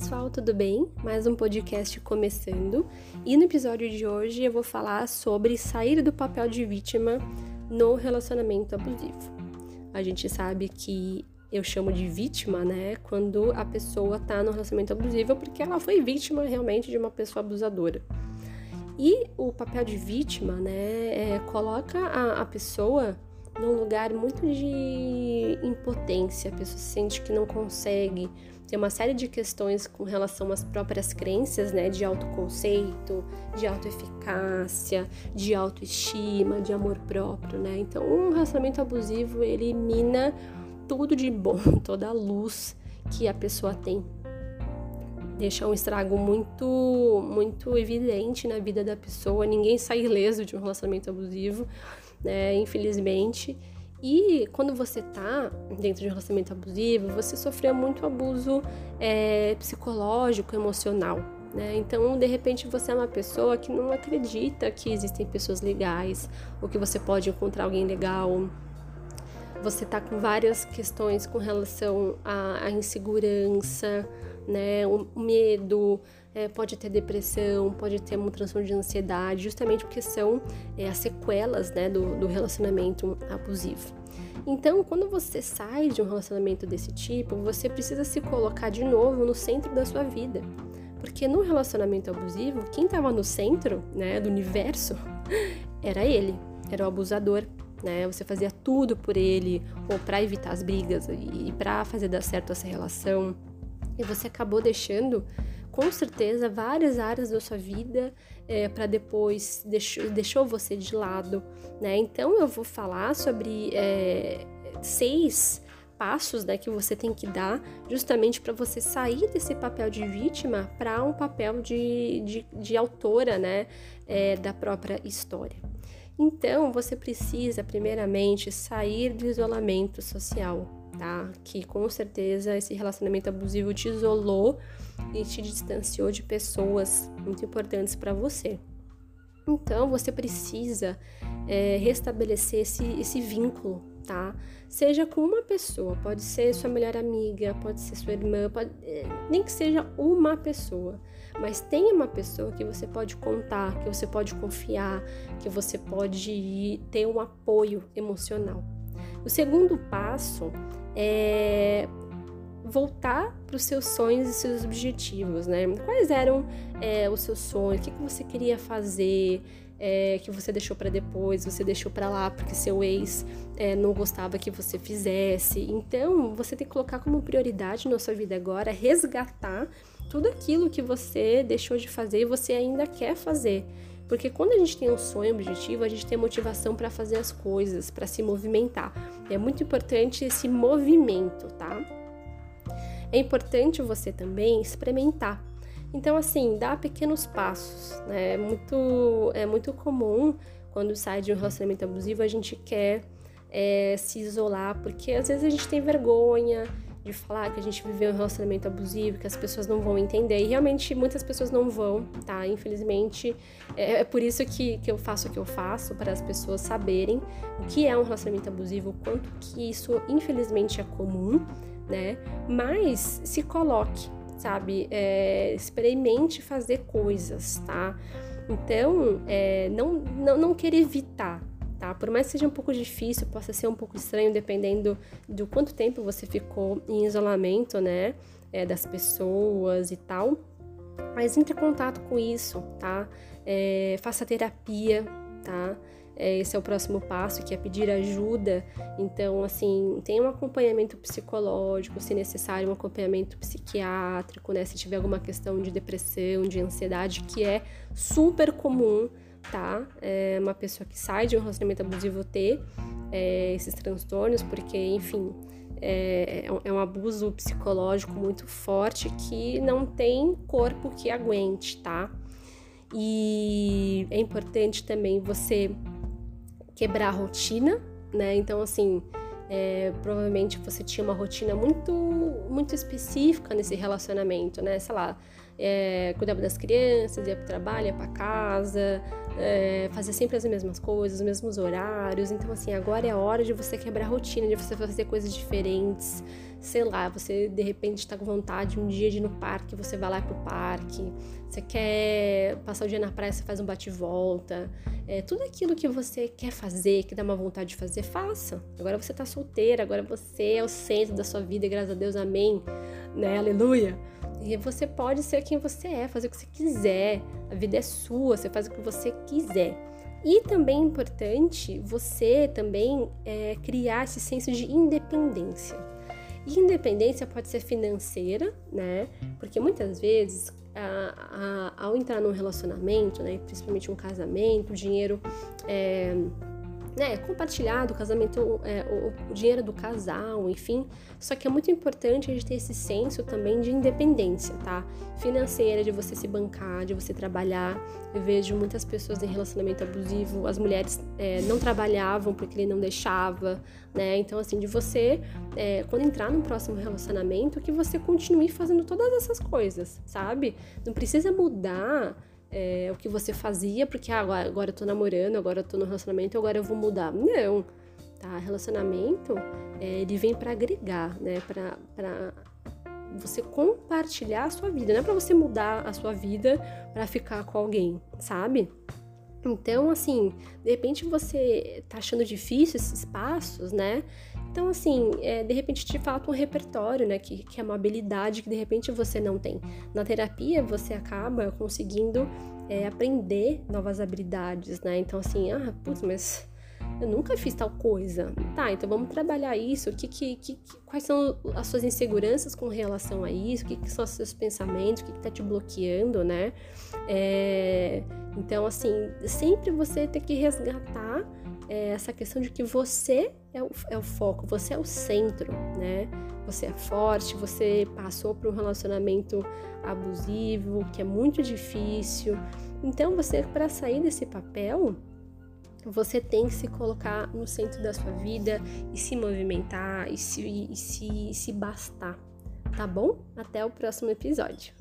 pessoal, tudo bem? Mais um podcast começando. E no episódio de hoje eu vou falar sobre sair do papel de vítima no relacionamento abusivo. A gente sabe que eu chamo de vítima, né, quando a pessoa tá no relacionamento abusivo porque ela foi vítima realmente de uma pessoa abusadora. E o papel de vítima, né, é, coloca a, a pessoa num lugar muito de impotência, a pessoa sente que não consegue, tem uma série de questões com relação às próprias crenças, né, de autoconceito, de autoeficácia, de autoestima, de amor próprio, né? Então, um relacionamento abusivo, ele mina tudo de bom, toda a luz que a pessoa tem. Deixa um estrago muito, muito evidente na vida da pessoa. Ninguém sai ileso de um relacionamento abusivo, né? Infelizmente. E quando você tá dentro de um relacionamento abusivo, você sofreu muito abuso é, psicológico, emocional. Né? Então, de repente, você é uma pessoa que não acredita que existem pessoas legais, ou que você pode encontrar alguém legal. Você tá com várias questões com relação à, à insegurança, né? o medo, é, pode ter depressão, pode ter um transtorno de ansiedade, justamente porque são é, as sequelas né, do, do relacionamento abusivo. Então, quando você sai de um relacionamento desse tipo, você precisa se colocar de novo no centro da sua vida. Porque no relacionamento abusivo, quem estava no centro né, do universo era ele, era o abusador. Né? Você fazia tudo por ele, ou para evitar as brigas e para fazer dar certo essa relação. E você acabou deixando com certeza várias áreas da sua vida é, para depois deixou, deixou você de lado, né? Então eu vou falar sobre é, seis passos né, que você tem que dar justamente para você sair desse papel de vítima para um papel de, de, de autora né, é, da própria história. Então, você precisa, primeiramente, sair do isolamento social, tá? Que com certeza esse relacionamento abusivo te isolou e te distanciou de pessoas muito importantes para você. Então você precisa é, restabelecer esse, esse vínculo, tá? Seja com uma pessoa, pode ser sua melhor amiga, pode ser sua irmã, pode, é, nem que seja uma pessoa, mas tenha uma pessoa que você pode contar, que você pode confiar, que você pode ter um apoio emocional. O segundo passo é voltar para os seus sonhos e seus objetivos, né? Quais eram é, os seus sonhos? O que, que você queria fazer? É, que você deixou para depois, você deixou para lá porque seu ex é, não gostava que você fizesse. Então, você tem que colocar como prioridade na sua vida agora resgatar tudo aquilo que você deixou de fazer e você ainda quer fazer. Porque quando a gente tem um sonho, um objetivo, a gente tem motivação para fazer as coisas, para se movimentar. É muito importante esse movimento, tá? É importante você também experimentar. Então, assim, dá pequenos passos, né? É muito, é muito comum quando sai de um relacionamento abusivo, a gente quer é, se isolar, porque às vezes a gente tem vergonha de falar que a gente viveu um relacionamento abusivo, que as pessoas não vão entender. E realmente muitas pessoas não vão, tá? Infelizmente, é, é por isso que, que eu faço o que eu faço, para as pessoas saberem o que é um relacionamento abusivo, quanto que isso, infelizmente, é comum né? Mas se coloque, sabe? É, experimente fazer coisas, tá? Então, é, não, não, não querer evitar, tá? Por mais que seja um pouco difícil, possa ser um pouco estranho, dependendo do quanto tempo você ficou em isolamento, né? É, das pessoas e tal. Mas entre em contato com isso, tá? É, faça terapia, tá? É, esse é o próximo passo, que é pedir ajuda. Então, assim, tem um acompanhamento psicológico, se necessário, um acompanhamento psiquiátrico, né? Se tiver alguma questão de depressão, de ansiedade, que é super comum, tá? É uma pessoa que sai de um relacionamento abusivo ter é, esses transtornos, porque, enfim, é, é um abuso psicológico muito forte que não tem corpo que aguente, tá? E é importante também você quebrar a rotina, né? Então, assim, é, provavelmente você tinha uma rotina muito, muito específica nesse relacionamento, né? Sei lá, é, cuidava das crianças, ia para o trabalho, ia para casa, é, fazia sempre as mesmas coisas, os mesmos horários. Então, assim, agora é a hora de você quebrar a rotina, de você fazer coisas diferentes, sei lá, você de repente está com vontade um dia de ir no parque, você vai lá pro parque. Você quer passar o dia na praia, você faz um bate-volta. É, tudo aquilo que você quer fazer, que dá uma vontade de fazer, faça. Agora você tá solteira, agora você é o centro da sua vida, graças a Deus, amém. Né? Aleluia. E você pode ser quem você é, fazer o que você quiser. A vida é sua, você faz o que você quiser. E também é importante você também é, criar esse senso de independência. E independência pode ser financeira, né? Porque muitas vezes, a, a, ao entrar num relacionamento, né, principalmente um casamento, o dinheiro é, né, compartilhado, o casamento, é, o, o, dinheiro do casal, enfim. Só que é muito importante a gente ter esse senso também de independência, tá? Financeira, de você se bancar, de você trabalhar. Eu vejo muitas pessoas em relacionamento abusivo, as mulheres é, não trabalhavam porque ele não deixava, né? Então, assim, de você, é, quando entrar no próximo relacionamento, que você continue fazendo todas essas coisas, sabe? Não precisa mudar é, o que você fazia, porque ah, agora, agora eu tô namorando, agora eu tô no relacionamento, agora eu vou mudar. Não, tá? Relacionamento, é, ele vem para agregar, né? Pra, pra você compartilhar a sua vida, não é pra você mudar a sua vida para ficar com alguém, sabe? Então, assim, de repente você tá achando difícil esses passos, né? Então, assim, é, de repente te falta um repertório, né? Que, que é uma habilidade que de repente você não tem. Na terapia, você acaba conseguindo é, aprender novas habilidades, né? Então, assim, ah, putz, mas eu nunca fiz tal coisa. Tá, então vamos trabalhar isso. Que, que, que, quais são as suas inseguranças com relação a isso? O que, que são os seus pensamentos? O que, que tá te bloqueando, né? É, então, assim, sempre você tem que resgatar é, essa questão de que você é o, é o foco, você é o centro, né? Você é forte, você passou por um relacionamento abusivo, que é muito difícil. Então, você, para sair desse papel, você tem que se colocar no centro da sua vida e se movimentar e se, e se, e se bastar, tá bom? Até o próximo episódio.